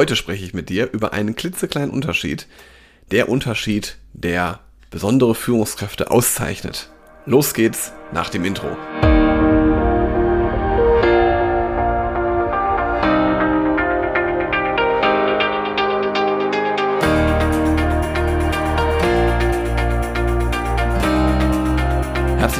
Heute spreche ich mit dir über einen klitzekleinen Unterschied. Der Unterschied, der besondere Führungskräfte auszeichnet. Los geht's nach dem Intro.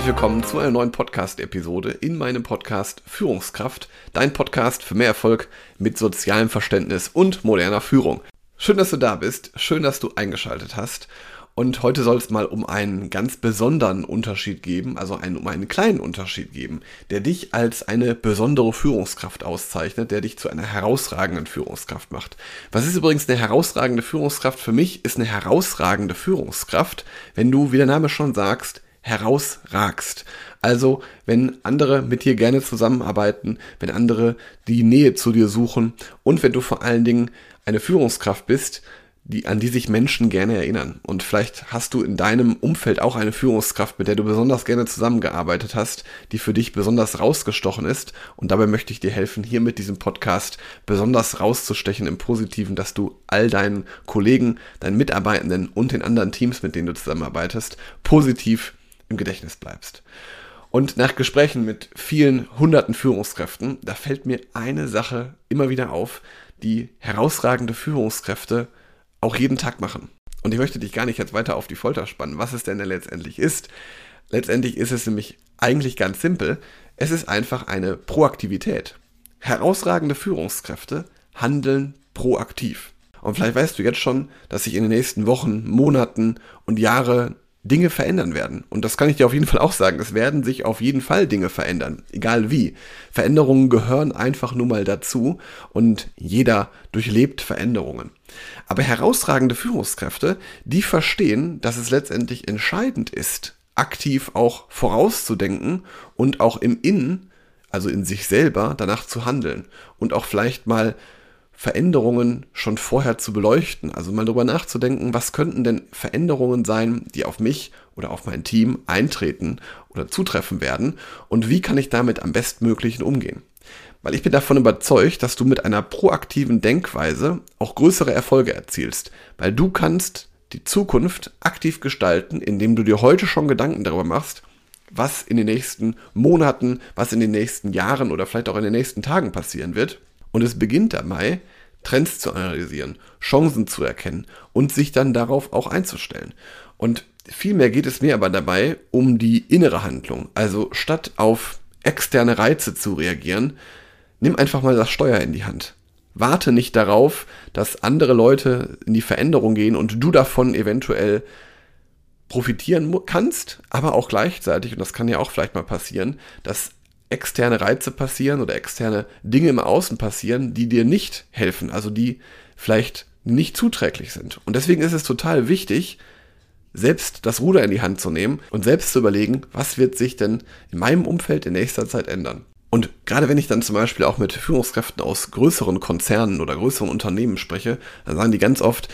Herzlich willkommen zu einer neuen Podcast-Episode in meinem Podcast Führungskraft, dein Podcast für mehr Erfolg mit sozialem Verständnis und moderner Führung. Schön, dass du da bist, schön, dass du eingeschaltet hast. Und heute soll es mal um einen ganz besonderen Unterschied geben, also einen, um einen kleinen Unterschied geben, der dich als eine besondere Führungskraft auszeichnet, der dich zu einer herausragenden Führungskraft macht. Was ist übrigens eine herausragende Führungskraft? Für mich ist eine herausragende Führungskraft, wenn du, wie der Name schon sagst, herausragst. Also, wenn andere mit dir gerne zusammenarbeiten, wenn andere die Nähe zu dir suchen und wenn du vor allen Dingen eine Führungskraft bist, die, an die sich Menschen gerne erinnern. Und vielleicht hast du in deinem Umfeld auch eine Führungskraft, mit der du besonders gerne zusammengearbeitet hast, die für dich besonders rausgestochen ist. Und dabei möchte ich dir helfen, hier mit diesem Podcast besonders rauszustechen im Positiven, dass du all deinen Kollegen, deinen Mitarbeitenden und den anderen Teams, mit denen du zusammenarbeitest, positiv im Gedächtnis bleibst. Und nach Gesprächen mit vielen hunderten Führungskräften, da fällt mir eine Sache immer wieder auf, die herausragende Führungskräfte auch jeden Tag machen. Und ich möchte dich gar nicht jetzt weiter auf die Folter spannen, was es denn letztendlich ist. Letztendlich ist es nämlich eigentlich ganz simpel. Es ist einfach eine Proaktivität. Herausragende Führungskräfte handeln proaktiv. Und vielleicht weißt du jetzt schon, dass sich in den nächsten Wochen, Monaten und Jahre Dinge verändern werden. Und das kann ich dir auf jeden Fall auch sagen. Es werden sich auf jeden Fall Dinge verändern. Egal wie. Veränderungen gehören einfach nur mal dazu und jeder durchlebt Veränderungen. Aber herausragende Führungskräfte, die verstehen, dass es letztendlich entscheidend ist, aktiv auch vorauszudenken und auch im Innen, also in sich selber, danach zu handeln und auch vielleicht mal Veränderungen schon vorher zu beleuchten. Also mal darüber nachzudenken, was könnten denn Veränderungen sein, die auf mich oder auf mein Team eintreten oder zutreffen werden und wie kann ich damit am bestmöglichen umgehen. Weil ich bin davon überzeugt, dass du mit einer proaktiven Denkweise auch größere Erfolge erzielst, weil du kannst die Zukunft aktiv gestalten, indem du dir heute schon Gedanken darüber machst, was in den nächsten Monaten, was in den nächsten Jahren oder vielleicht auch in den nächsten Tagen passieren wird und es beginnt dabei, Trends zu analysieren, Chancen zu erkennen und sich dann darauf auch einzustellen. Und vielmehr geht es mir aber dabei um die innere Handlung. Also statt auf externe Reize zu reagieren, nimm einfach mal das Steuer in die Hand. Warte nicht darauf, dass andere Leute in die Veränderung gehen und du davon eventuell profitieren kannst, aber auch gleichzeitig, und das kann ja auch vielleicht mal passieren, dass externe Reize passieren oder externe Dinge im Außen passieren, die dir nicht helfen, also die vielleicht nicht zuträglich sind. Und deswegen ist es total wichtig, selbst das Ruder in die Hand zu nehmen und selbst zu überlegen, was wird sich denn in meinem Umfeld in nächster Zeit ändern. Und gerade wenn ich dann zum Beispiel auch mit Führungskräften aus größeren Konzernen oder größeren Unternehmen spreche, dann sagen die ganz oft,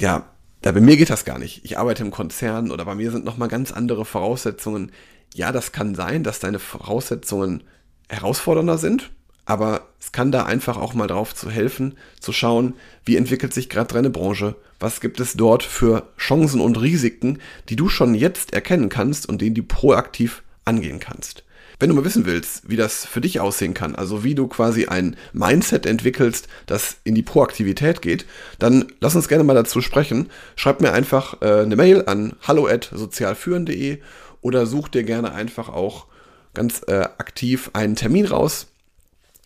ja, da bei mir geht das gar nicht. Ich arbeite im Konzern oder bei mir sind nochmal ganz andere Voraussetzungen ja, das kann sein, dass deine Voraussetzungen herausfordernder sind, aber es kann da einfach auch mal drauf zu helfen, zu schauen, wie entwickelt sich gerade deine Branche, was gibt es dort für Chancen und Risiken, die du schon jetzt erkennen kannst und denen du proaktiv angehen kannst. Wenn du mal wissen willst, wie das für dich aussehen kann, also wie du quasi ein Mindset entwickelst, das in die Proaktivität geht, dann lass uns gerne mal dazu sprechen. Schreib mir einfach äh, eine Mail an hallo@sozialführen.de oder such dir gerne einfach auch ganz äh, aktiv einen Termin raus.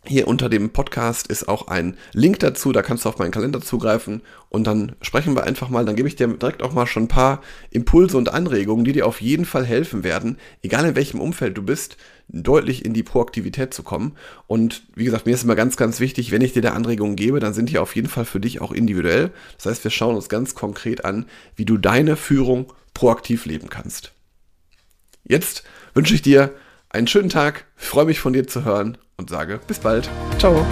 Hier unter dem Podcast ist auch ein Link dazu, da kannst du auf meinen Kalender zugreifen und dann sprechen wir einfach mal, dann gebe ich dir direkt auch mal schon ein paar Impulse und Anregungen, die dir auf jeden Fall helfen werden, egal in welchem Umfeld du bist, deutlich in die Proaktivität zu kommen. Und wie gesagt, mir ist immer ganz, ganz wichtig, wenn ich dir da Anregungen gebe, dann sind die auf jeden Fall für dich auch individuell. Das heißt, wir schauen uns ganz konkret an, wie du deine Führung proaktiv leben kannst. Jetzt wünsche ich dir einen schönen Tag, freue mich von dir zu hören und sage bis bald. Ciao.